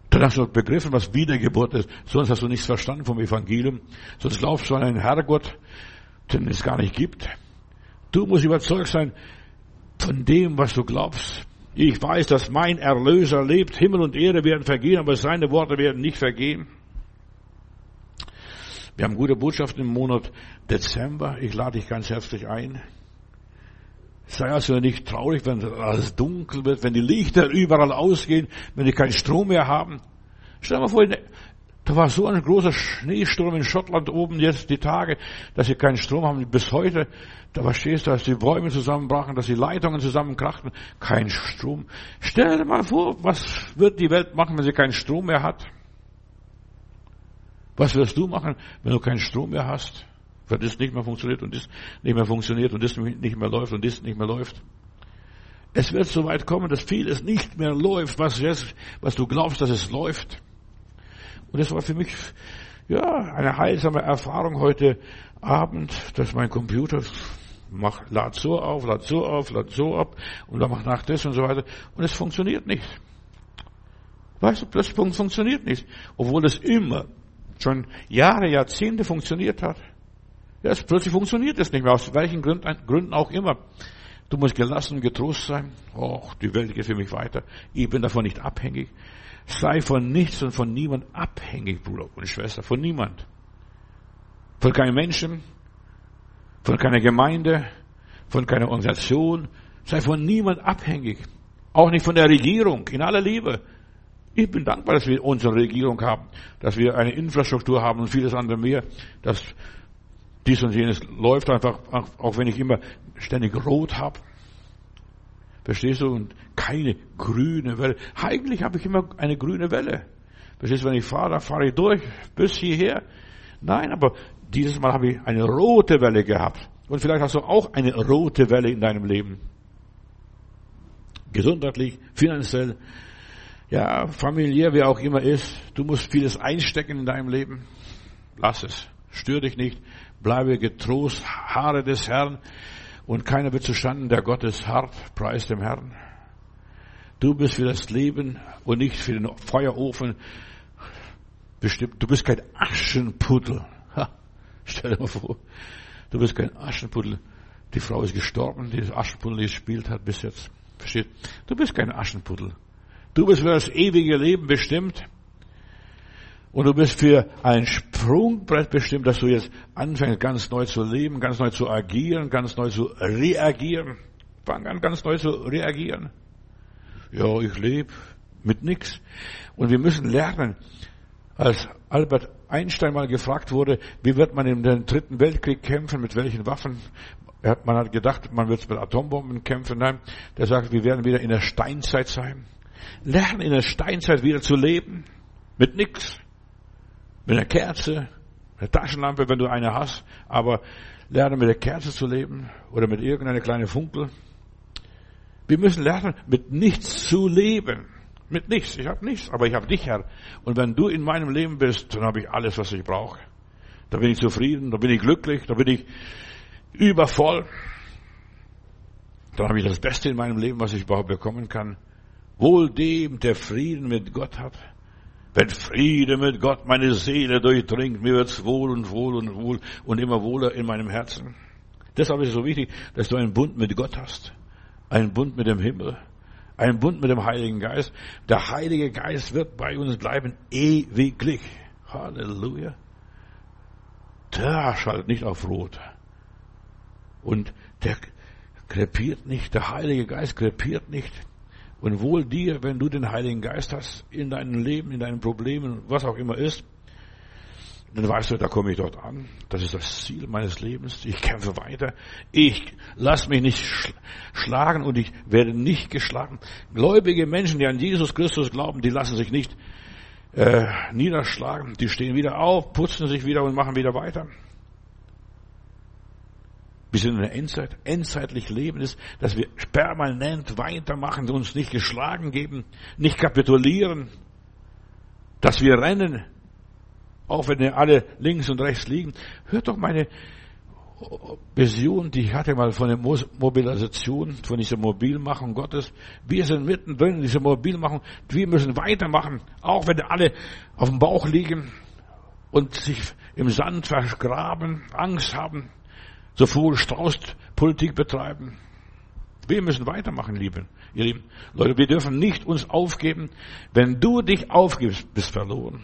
[SPEAKER 1] Dann hast du begriffen, was Wiedergeburt ist. Sonst hast du nichts verstanden vom Evangelium. Sonst glaubst du an einen Herrgott, den es gar nicht gibt. Du musst überzeugt sein von dem, was du glaubst. Ich weiß, dass mein Erlöser lebt. Himmel und Erde werden vergehen, aber seine Worte werden nicht vergehen. Wir haben gute Botschaften im Monat Dezember. Ich lade dich ganz herzlich ein. Sei also nicht traurig, wenn alles dunkel wird, wenn die Lichter überall ausgehen, wenn die keinen Strom mehr haben. Stell dir mal vor, da war so ein großer Schneesturm in Schottland oben jetzt die Tage, dass sie keinen Strom haben bis heute. Da verstehst du, dass die Bäume zusammenbrachen, dass die Leitungen zusammenkrachten, kein Strom. Stell dir mal vor, was wird die Welt machen, wenn sie keinen Strom mehr hat? Was wirst du machen, wenn du keinen Strom mehr hast? Weil das nicht mehr funktioniert und das nicht mehr funktioniert und das nicht mehr läuft und das nicht mehr läuft. Es wird so weit kommen, dass vieles nicht mehr läuft, was, jetzt, was du glaubst, dass es läuft. Und das war für mich, ja, eine heilsame Erfahrung heute Abend, dass mein Computer macht, lad so auf, lad so auf, lad so ab und dann macht nach das und so weiter. Und es funktioniert nicht. Weißt du, das funktioniert nicht. Obwohl es immer, schon Jahre, Jahrzehnte funktioniert hat. Es, plötzlich funktioniert es nicht mehr, aus welchen Gründen auch immer. Du musst gelassen getrost sein. Och, die Welt geht für mich weiter. Ich bin davon nicht abhängig. Sei von nichts und von niemand abhängig, Bruder und Schwester, von niemand. Von keinem Menschen, von keiner Gemeinde, von keiner Organisation. Sei von niemand abhängig. Auch nicht von der Regierung, in aller Liebe. Ich bin dankbar, dass wir unsere Regierung haben, dass wir eine Infrastruktur haben und vieles andere mehr, dass dies und jenes läuft einfach, auch wenn ich immer ständig rot habe. Verstehst du? Und keine grüne Welle. Eigentlich habe ich immer eine grüne Welle. Verstehst du, wenn ich fahre, dann fahre ich durch bis hierher. Nein, aber dieses Mal habe ich eine rote Welle gehabt. Und vielleicht hast du auch eine rote Welle in deinem Leben. Gesundheitlich, finanziell, ja, familiär, wie auch immer ist. Du musst vieles einstecken in deinem Leben. Lass es. Stör dich nicht. Bleibe getrost. Haare des Herrn und keiner wird zustanden, der Gott ist hart, preis dem Herrn. Du bist für das Leben und nicht für den Feuerofen bestimmt. Du bist kein Aschenputtel. Ha, stell dir mal vor, du bist kein Aschenputtel. Die Frau ist gestorben, die das Aschenputtel gespielt hat bis jetzt. Versteht? Du bist kein Aschenputtel. Du bist für das ewige Leben bestimmt. Und du bist für ein Sprungbrett bestimmt, dass du jetzt anfängst, ganz neu zu leben, ganz neu zu agieren, ganz neu zu reagieren. Fang an, ganz neu zu reagieren. Ja, ich lebe mit nichts. Und wir müssen lernen, als Albert Einstein mal gefragt wurde, wie wird man in den dritten Weltkrieg kämpfen, mit welchen Waffen? Man hat gedacht, man wird mit Atombomben kämpfen. Nein, der sagt, wir werden wieder in der Steinzeit sein. Lernen in der Steinzeit wieder zu leben. Mit nichts mit einer Kerze, einer Taschenlampe, wenn du eine hast, aber lerne mit der Kerze zu leben oder mit irgendeiner kleinen Funkel. Wir müssen lernen, mit nichts zu leben. Mit nichts. Ich habe nichts, aber ich habe dich, Herr. Und wenn du in meinem Leben bist, dann habe ich alles, was ich brauche. Da bin ich zufrieden, da bin ich glücklich, da bin ich übervoll. Dann habe ich das Beste in meinem Leben, was ich überhaupt bekommen kann. Wohl dem, der Frieden mit Gott hat wenn Friede mit Gott meine Seele durchdringt, mir wird's wohl und wohl und wohl und immer wohler in meinem Herzen. Deshalb ist es so wichtig, dass du einen Bund mit Gott hast. Einen Bund mit dem Himmel. Einen Bund mit dem Heiligen Geist. Der Heilige Geist wird bei uns bleiben ewiglich. Halleluja. Der schaltet nicht auf Rot. Und der krepiert nicht, der Heilige Geist krepiert nicht. Und wohl dir, wenn du den Heiligen Geist hast in deinem Leben, in deinen Problemen, was auch immer ist, dann weißt du, da komme ich dort an. Das ist das Ziel meines Lebens. Ich kämpfe weiter. Ich lasse mich nicht schlagen und ich werde nicht geschlagen. Gläubige Menschen, die an Jesus Christus glauben, die lassen sich nicht äh, niederschlagen. Die stehen wieder auf, putzen sich wieder und machen wieder weiter. Sind in der Endzeit. Endzeitlich Leben ist, dass wir permanent weitermachen, uns nicht geschlagen geben, nicht kapitulieren, dass wir rennen, auch wenn wir alle links und rechts liegen. Hört doch meine Vision, die ich hatte mal von der Mobilisation, von dieser Mobilmachung Gottes. Wir sind mittendrin in dieser Mobilmachung. Wir müssen weitermachen, auch wenn alle auf dem Bauch liegen und sich im Sand vergraben, Angst haben so viel Straußpolitik betreiben. Wir müssen weitermachen, lieben, ihr Lieben. Leute, wir dürfen nicht uns aufgeben. Wenn du dich aufgibst, bist verloren.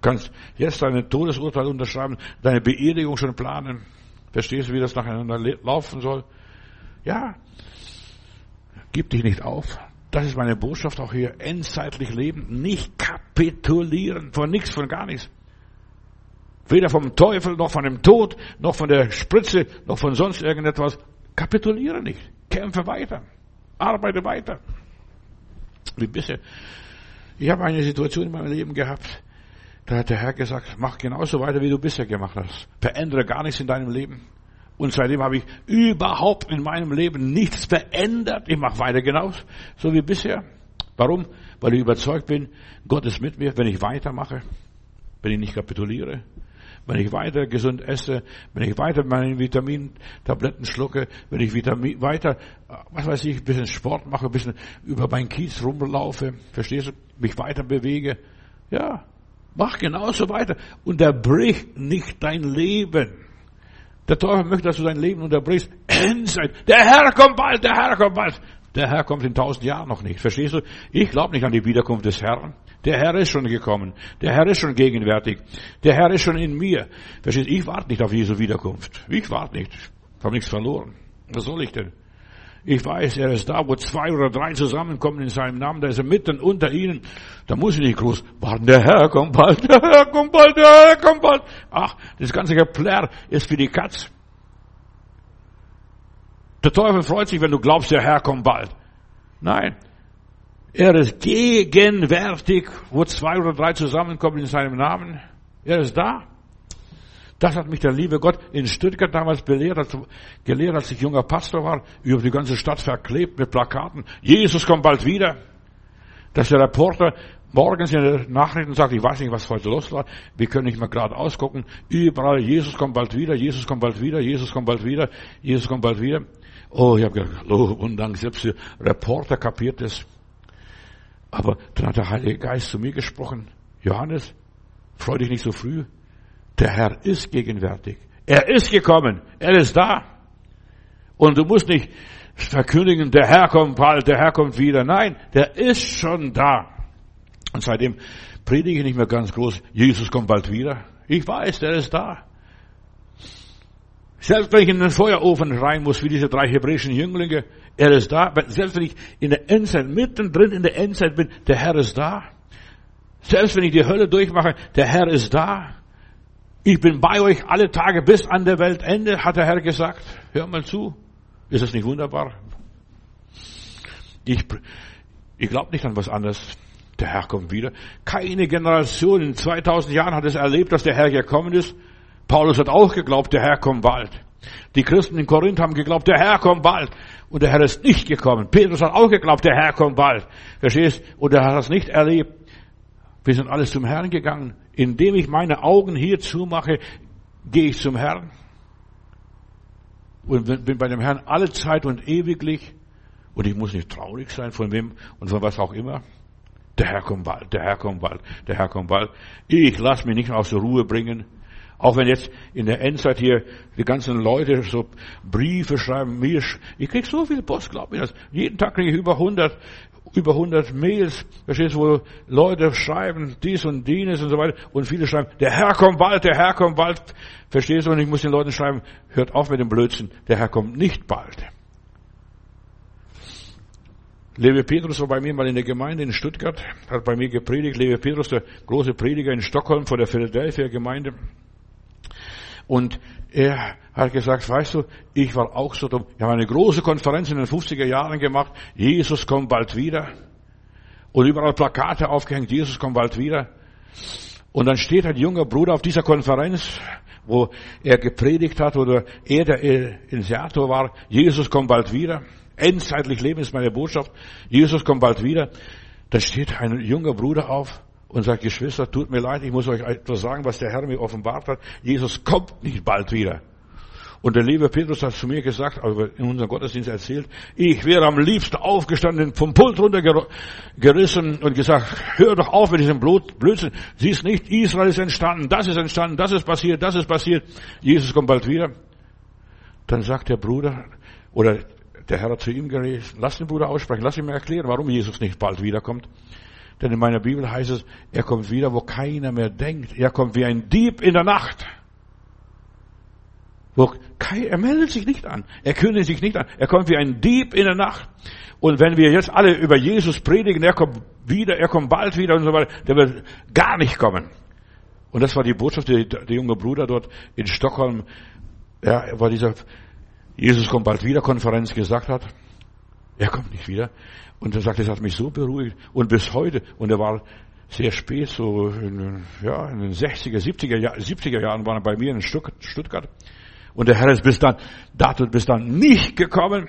[SPEAKER 1] Kannst jetzt deine Todesurteil unterschreiben, deine Beerdigung schon planen. Verstehst du, wie das nacheinander laufen soll? Ja. Gib dich nicht auf. Das ist meine Botschaft auch hier. Endzeitlich leben. Nicht kapitulieren. Von nichts, von gar nichts. Weder vom Teufel, noch von dem Tod, noch von der Spritze, noch von sonst irgendetwas. Kapituliere nicht. Kämpfe weiter. Arbeite weiter. Wie bisher. Ich habe eine Situation in meinem Leben gehabt. Da hat der Herr gesagt, mach genauso weiter, wie du bisher gemacht hast. Verändere gar nichts in deinem Leben. Und seitdem habe ich überhaupt in meinem Leben nichts verändert. Ich mache weiter genauso, so wie bisher. Warum? Weil ich überzeugt bin, Gott ist mit mir, wenn ich weitermache, wenn ich nicht kapituliere, wenn ich weiter gesund esse, wenn ich weiter meine Vitamintabletten schlucke, wenn ich Vitamin, weiter, was weiß ich, ein bisschen Sport mache, ein bisschen über meinen Kiez rumlaufe, verstehst du, mich weiter bewege, ja, mach genauso weiter. Unterbrich nicht dein Leben. Der Teufel möchte, dass du dein Leben unterbrichst. Endzeit. Der Herr kommt bald, der Herr kommt bald. Der Herr kommt in tausend Jahren noch nicht. Verstehst du? Ich glaube nicht an die Wiederkunft des Herrn. Der Herr ist schon gekommen. Der Herr ist schon gegenwärtig. Der Herr ist schon in mir. Verstehst? Ich warte nicht auf Jesu Wiederkunft. Ich warte nicht. Ich habe nichts verloren. Was soll ich denn? Ich weiß, er ist da, wo zwei oder drei zusammenkommen in seinem Namen, da ist er mitten unter ihnen. Da muss ich nicht groß warten, der Herr kommt bald, der Herr kommt bald, der Herr kommt bald. Ach, das ganze Geplärr ist für die Katz. Der Teufel freut sich, wenn du glaubst, der Herr kommt bald. Nein. Er ist gegenwärtig, wo zwei oder drei zusammenkommen in seinem Namen. Er ist da. Das hat mich der liebe Gott in Stuttgart damals belehrt, als, gelehrt, als ich junger Pastor war, über die ganze Stadt verklebt mit Plakaten. Jesus kommt bald wieder. Dass der Reporter morgens in den Nachrichten sagt, ich weiß nicht, was heute los war, wir können nicht mehr gerade ausgucken. Überall, Jesus kommt bald wieder, Jesus kommt bald wieder, Jesus kommt bald wieder, Jesus kommt bald wieder. Oh, ich habe gedacht, Lob und Dank, selbst der Reporter kapiert es. Aber dann hat der Heilige Geist zu mir gesprochen. Johannes, freu dich nicht so früh. Der Herr ist gegenwärtig. Er ist gekommen. Er ist da. Und du musst nicht verkündigen, der Herr kommt bald, der Herr kommt wieder. Nein, der ist schon da. Und seitdem predige ich nicht mehr ganz groß, Jesus kommt bald wieder. Ich weiß, der ist da. Selbst wenn ich in den Feuerofen rein muss, wie diese drei hebräischen Jünglinge, er ist da. Selbst wenn ich in der Endzeit, mittendrin in der Endzeit bin, der Herr ist da. Selbst wenn ich die Hölle durchmache, der Herr ist da. Ich bin bei euch alle Tage bis an der Weltende, hat der Herr gesagt. Hör mal zu. Ist das nicht wunderbar? Ich, ich glaube nicht an was anderes. Der Herr kommt wieder. Keine Generation in 2000 Jahren hat es erlebt, dass der Herr gekommen ist. Paulus hat auch geglaubt, der Herr kommt bald. Die Christen in Korinth haben geglaubt, der Herr kommt bald. Und der Herr ist nicht gekommen. Petrus hat auch geglaubt, der Herr kommt bald. Verstehst? Und er hat das nicht erlebt. Wir sind alles zum Herrn gegangen. Indem ich meine Augen hier zumache, gehe ich zum Herrn. Und bin bei dem Herrn alle Zeit und ewiglich. Und ich muss nicht traurig sein von wem und von was auch immer. Der Herr kommt bald, der Herr kommt bald, der Herr kommt bald. Ich lasse mich nicht aus der Ruhe bringen. Auch wenn jetzt in der Endzeit hier die ganzen Leute so Briefe schreiben, mir, ich krieg so viel Post, glaub mir das. Jeden Tag kriege ich über 100, über 100 Mails, verstehst du, wo Leute schreiben dies und jenes und so weiter und viele schreiben, der Herr kommt bald, der Herr kommt bald, verstehst du, und ich muss den Leuten schreiben, hört auf mit dem Blödsinn, der Herr kommt nicht bald. Lewe Petrus war bei mir mal in der Gemeinde in Stuttgart, hat bei mir gepredigt. Lewe Petrus, der große Prediger in Stockholm vor der Philadelphia Gemeinde. Und er hat gesagt, weißt du, ich war auch so dumm. Ich habe eine große Konferenz in den 50er Jahren gemacht. Jesus kommt bald wieder. Und überall Plakate aufgehängt. Jesus kommt bald wieder. Und dann steht ein junger Bruder auf dieser Konferenz, wo er gepredigt hat oder er der Initiator war. Jesus kommt bald wieder. Endzeitlich Leben ist meine Botschaft. Jesus kommt bald wieder. Da steht ein junger Bruder auf und sagt, Geschwister, tut mir leid, ich muss euch etwas sagen, was der Herr mir offenbart hat. Jesus kommt nicht bald wieder. Und der liebe Petrus hat zu mir gesagt, also in unserem Gottesdienst erzählt, ich wäre am liebsten aufgestanden, vom Pult runtergerissen und gesagt, hör doch auf mit diesem Blödsinn. Siehst nicht, Israel ist entstanden, das ist entstanden, das ist passiert, das ist passiert. Jesus kommt bald wieder. Dann sagt der Bruder, oder der Herr hat zu ihm geredet, lass den Bruder aussprechen, lass ihn mir erklären, warum Jesus nicht bald wiederkommt. Denn in meiner Bibel heißt es, er kommt wieder, wo keiner mehr denkt. Er kommt wie ein Dieb in der Nacht. Er meldet sich nicht an. Er kündigt sich nicht an. Er kommt wie ein Dieb in der Nacht. Und wenn wir jetzt alle über Jesus predigen, er kommt wieder, er kommt bald wieder und so weiter, der wird gar nicht kommen. Und das war die Botschaft, die der junge Bruder dort in Stockholm, ja, war dieser Jesus kommt bald wieder Konferenz gesagt hat. Er kommt nicht wieder. Und er sagt, das hat mich so beruhigt. Und bis heute, und er war sehr spät, so in, ja, in den 60er, 70er, Jahr, 70er Jahren war er bei mir in Stuttgart. Und der Herr ist bis dann, dato bis dann nicht gekommen.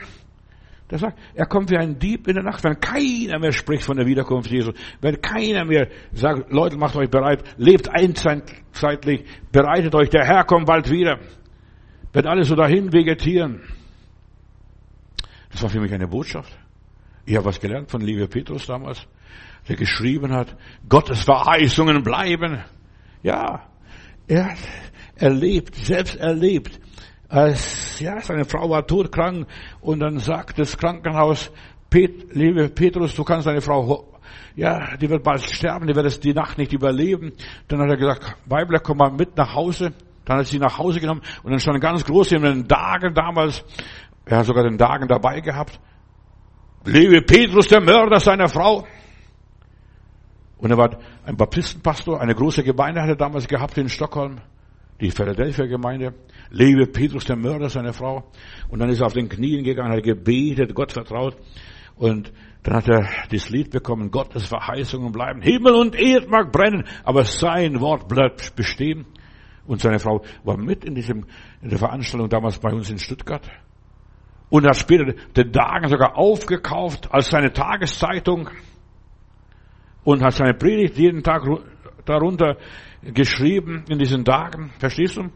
[SPEAKER 1] Der sagt, er kommt wie ein Dieb in der Nacht, wenn keiner mehr spricht von der Wiederkunft Jesu, wenn keiner mehr sagt, Leute, macht euch bereit, lebt einzeitlich, bereitet euch, der Herr kommt bald wieder. Wenn alle so dahin vegetieren. Das war für mich eine Botschaft. Ich habe was gelernt von Liebe Petrus damals, der geschrieben hat, Gottes Verheißungen bleiben. Ja, er hat erlebt, selbst erlebt, als, ja, seine Frau war todkrank und dann sagt das Krankenhaus, Pet, liebe Petrus, du kannst deine Frau, ja, die wird bald sterben, die wird es die Nacht nicht überleben. Dann hat er gesagt, Weibler, komm mal mit nach Hause. Dann hat sie nach Hause genommen und dann stand ganz groß in den Dagen damals, er hat sogar den Dagen dabei gehabt, lebe Petrus, der Mörder seiner Frau. Und er war ein Baptistenpastor, eine große Gemeinde hat er damals gehabt in Stockholm, die Philadelphia Gemeinde. Lebe Petrus, der Mörder seiner Frau. Und dann ist er auf den Knien gegangen, hat gebetet, Gott vertraut. Und dann hat er das Lied bekommen, Gottes Verheißungen bleiben. Himmel und Erd mag brennen, aber sein Wort bleibt bestehen. Und seine Frau war mit in diesem, in der Veranstaltung damals bei uns in Stuttgart. Und hat später den Dagen sogar aufgekauft als seine Tageszeitung und hat seine Predigt jeden Tag darunter geschrieben in diesen Tagen. Verstehst du?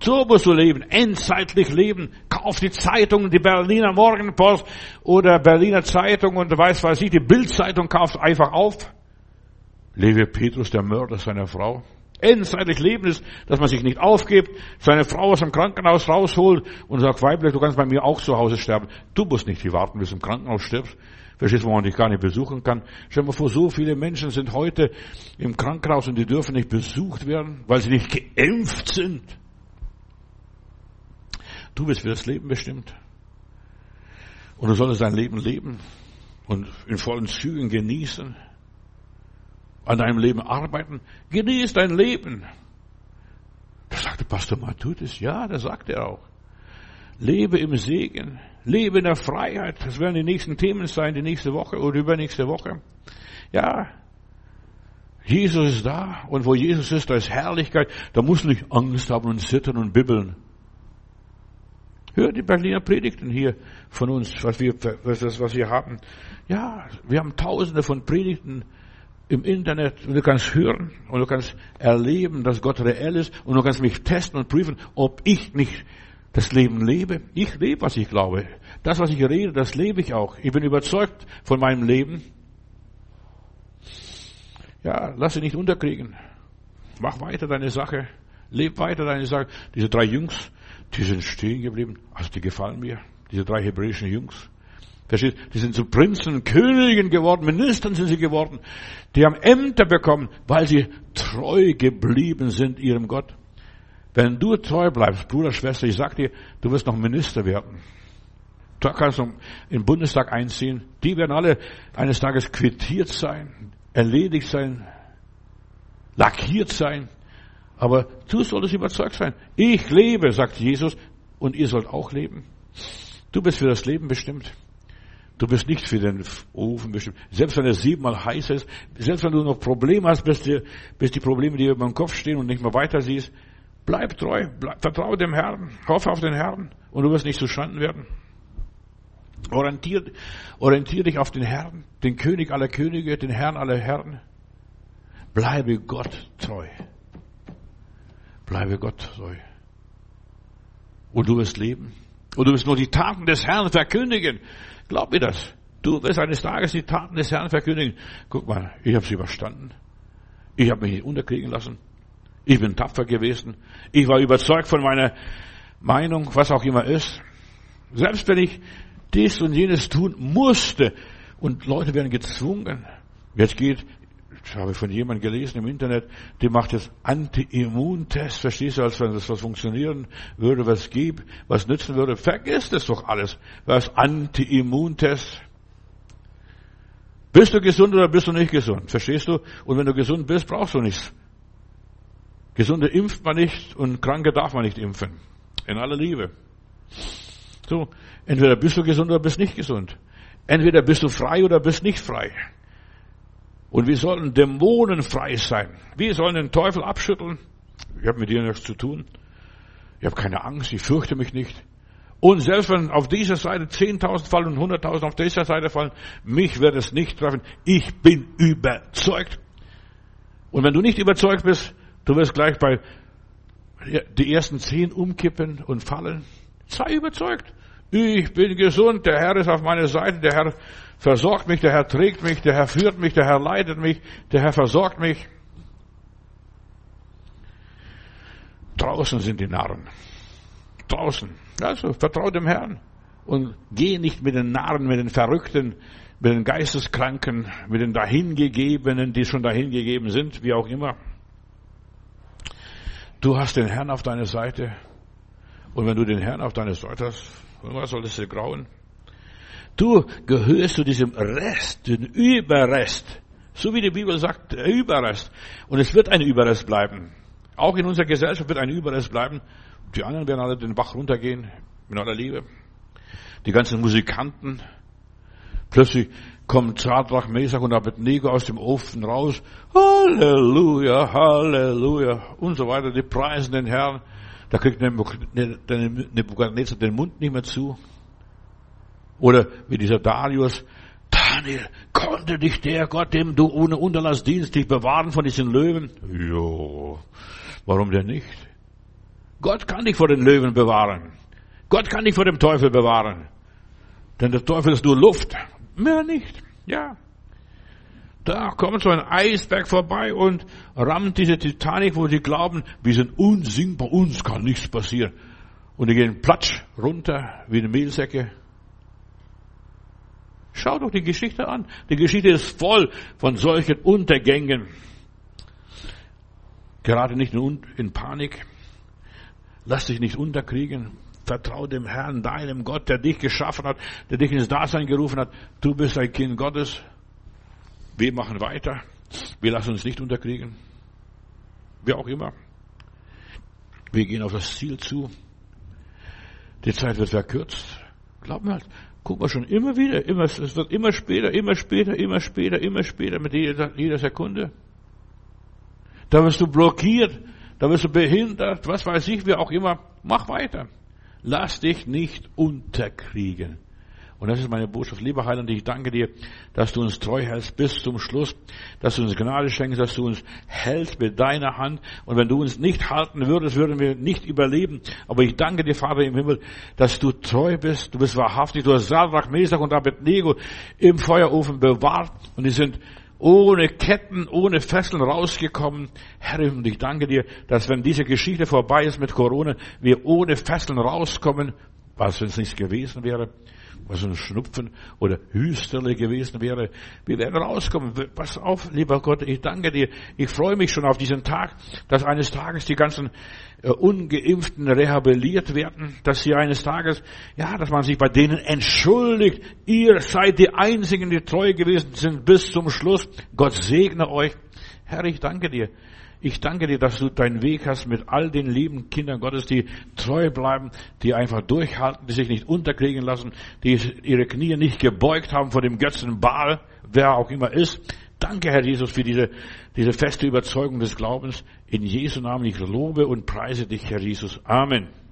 [SPEAKER 1] So musst du leben, endzeitlich leben. Kauf die Zeitung, die Berliner Morgenpost oder Berliner Zeitung und weiß was ich, die Bildzeitung kauft einfach auf. Lebe Petrus, der Mörder seiner Frau. Endzeitlich leben ist, dass man sich nicht aufgibt, seine Frau aus dem Krankenhaus rausholt und sagt, Weiblich, du kannst bei mir auch zu Hause sterben. Du musst nicht hier warten, bis du im Krankenhaus stirbst. Verstehst du, wo man dich gar nicht besuchen kann? Stell dir mal vor, so viele Menschen sind heute im Krankenhaus und die dürfen nicht besucht werden, weil sie nicht geimpft sind. Du bist für das Leben bestimmt. Und du solltest dein Leben leben und in vollen Zügen genießen. An deinem Leben arbeiten. Genieß dein Leben. Da sagte Pastor Matthäus, ja, das sagte er auch. Lebe im Segen. Lebe in der Freiheit. Das werden die nächsten Themen sein, die nächste Woche oder übernächste Woche. Ja. Jesus ist da. Und wo Jesus ist, da ist Herrlichkeit. Da muss nicht Angst haben und zittern und bibbeln. Hör die Berliner Predigten hier von uns, was wir, was wir haben. Ja, wir haben tausende von Predigten im Internet und du kannst hören und du kannst erleben, dass Gott reell ist und du kannst mich testen und prüfen, ob ich nicht das Leben lebe. Ich lebe, was ich glaube. Das, was ich rede, das lebe ich auch. Ich bin überzeugt von meinem Leben. Ja, lass dich nicht unterkriegen. Mach weiter deine Sache. Leb weiter deine Sache. Diese drei Jungs, die sind stehen geblieben. Also die gefallen mir. Diese drei hebräischen Jungs. Versteht? Die sind zu Prinzen, Königen geworden, Ministern sind sie geworden. Die haben Ämter bekommen, weil sie treu geblieben sind ihrem Gott. Wenn du treu bleibst, Bruder, Schwester, ich sag dir, du wirst noch Minister werden. Kannst du in den Bundestag einziehen. Die werden alle eines Tages quittiert sein, erledigt sein, lackiert sein. Aber du solltest überzeugt sein. Ich lebe, sagt Jesus, und ihr sollt auch leben. Du bist für das Leben bestimmt. Du bist nicht für den Ofen bestimmt. Selbst wenn es siebenmal heiß ist, selbst wenn du noch Probleme hast, bis die, bis die Probleme dir über den Kopf stehen und nicht mehr weiter siehst, bleib treu, bleib, vertraue dem Herrn, hoffe auf den Herrn und du wirst nicht zustanden werden. Orientier, orientier dich auf den Herrn, den König aller Könige, den Herrn aller Herren. Bleibe Gott treu. Bleibe Gott treu. Und du wirst leben. Und du wirst nur die Taten des Herrn verkündigen. Glaub mir das. Du wirst eines Tages die Taten des Herrn verkündigen. Guck mal, ich habe sie überstanden. Ich habe mich nicht unterkriegen lassen. Ich bin tapfer gewesen. Ich war überzeugt von meiner Meinung, was auch immer ist. Selbst wenn ich dies und jenes tun musste und Leute werden gezwungen. Jetzt geht ich habe von jemandem gelesen im Internet, die macht jetzt Anti-Immuntest, verstehst du, als wenn das was funktionieren würde, was gibt, was nützen würde. Vergiss das doch alles. Was Anti-Immuntest. Bist du gesund oder bist du nicht gesund? Verstehst du? Und wenn du gesund bist, brauchst du nichts. Gesunde impft man nicht und Kranke darf man nicht impfen. In aller Liebe. So, entweder bist du gesund oder bist nicht gesund. Entweder bist du frei oder bist nicht frei. Und wir sollen Dämonen frei sein. Wir sollen den Teufel abschütteln. Ich habe mit dir nichts zu tun. Ich habe keine Angst, ich fürchte mich nicht. Und selbst wenn auf dieser Seite 10.000 fallen und 100.000 auf dieser Seite fallen, mich wird es nicht treffen. Ich bin überzeugt. Und wenn du nicht überzeugt bist, du wirst gleich bei die ersten zehn umkippen und fallen. Sei überzeugt. Ich bin gesund, der Herr ist auf meiner Seite, der Herr versorgt mich, der Herr trägt mich, der Herr führt mich, der Herr leitet mich, der Herr versorgt mich. Draußen sind die Narren. Draußen. Also vertrau dem Herrn. Und geh nicht mit den Narren, mit den Verrückten, mit den Geisteskranken, mit den Dahingegebenen, die schon dahingegeben sind, wie auch immer. Du hast den Herrn auf deiner Seite. Und wenn du den Herrn auf deiner Seite hast, was soll das dir grauen? Du gehörst zu diesem Rest, den Überrest. So wie die Bibel sagt, der Überrest. Und es wird ein Überrest bleiben. Auch in unserer Gesellschaft wird ein Überrest bleiben. Die anderen werden alle den Bach runtergehen, mit aller Liebe. Die ganzen Musikanten. Plötzlich kommt Zadrach, Mesach und Abednego aus dem Ofen raus. Halleluja, Halleluja und so weiter. Die preisen den Herrn. Da kriegt Nebuchadnezzar den Mund nicht mehr zu. Oder wie dieser Darius, Daniel, konnte dich der Gott, dem du ohne Unterlass dienst, dich bewahren von diesen Löwen? Jo, warum denn nicht? Gott kann dich vor den Löwen bewahren. Gott kann dich vor dem Teufel bewahren. Denn der Teufel ist nur Luft. Mehr nicht. Ja. Da kommt so ein Eisberg vorbei und rammt diese Titanic, wo sie glauben, wir sind unsinkbar, uns kann nichts passieren. Und die gehen platsch runter wie eine Mehlsäcke Schau doch die Geschichte an. Die Geschichte ist voll von solchen Untergängen. Gerade nicht in Panik. Lass dich nicht unterkriegen. Vertrau dem Herrn, deinem Gott, der dich geschaffen hat, der dich ins Dasein gerufen hat. Du bist ein Kind Gottes. Wir machen weiter. Wir lassen uns nicht unterkriegen. Wie auch immer. Wir gehen auf das Ziel zu. Die Zeit wird verkürzt. Glaub mir halt, Guck mal schon immer wieder, immer, es wird immer später, immer später, immer später, immer später mit jeder, jeder Sekunde. Da wirst du blockiert, da wirst du behindert, was weiß ich, wie auch immer. Mach weiter. Lass dich nicht unterkriegen. Und das ist meine Botschaft. Lieber Heiland, ich danke dir, dass du uns treu hältst bis zum Schluss, dass du uns Gnade schenkst, dass du uns hältst mit deiner Hand. Und wenn du uns nicht halten würdest, würden wir nicht überleben. Aber ich danke dir, Vater im Himmel, dass du treu bist. Du bist wahrhaftig. Du hast Sadrach, Mesach und Abednego im Feuerofen bewahrt. Und die sind ohne Ketten, ohne Fesseln rausgekommen. Herr, und ich danke dir, dass wenn diese Geschichte vorbei ist mit Corona, wir ohne Fesseln rauskommen, was wenn es nicht gewesen wäre was ein Schnupfen oder Hüsterle gewesen wäre. Wir werden rauskommen. Pass auf, lieber Gott, ich danke dir. Ich freue mich schon auf diesen Tag, dass eines Tages die ganzen äh, Ungeimpften rehabilitiert werden, dass sie eines Tages, ja, dass man sich bei denen entschuldigt. Ihr seid die Einzigen, die treu gewesen sind bis zum Schluss. Gott segne euch. Herr, ich danke dir. Ich danke dir, dass du deinen Weg hast mit all den lieben Kindern Gottes, die treu bleiben, die einfach durchhalten, die sich nicht unterkriegen lassen, die ihre Knie nicht gebeugt haben vor dem Götzen Baal, wer auch immer ist. Danke, Herr Jesus, für diese, diese feste Überzeugung des Glaubens. In Jesu Namen ich lobe und preise dich, Herr Jesus. Amen.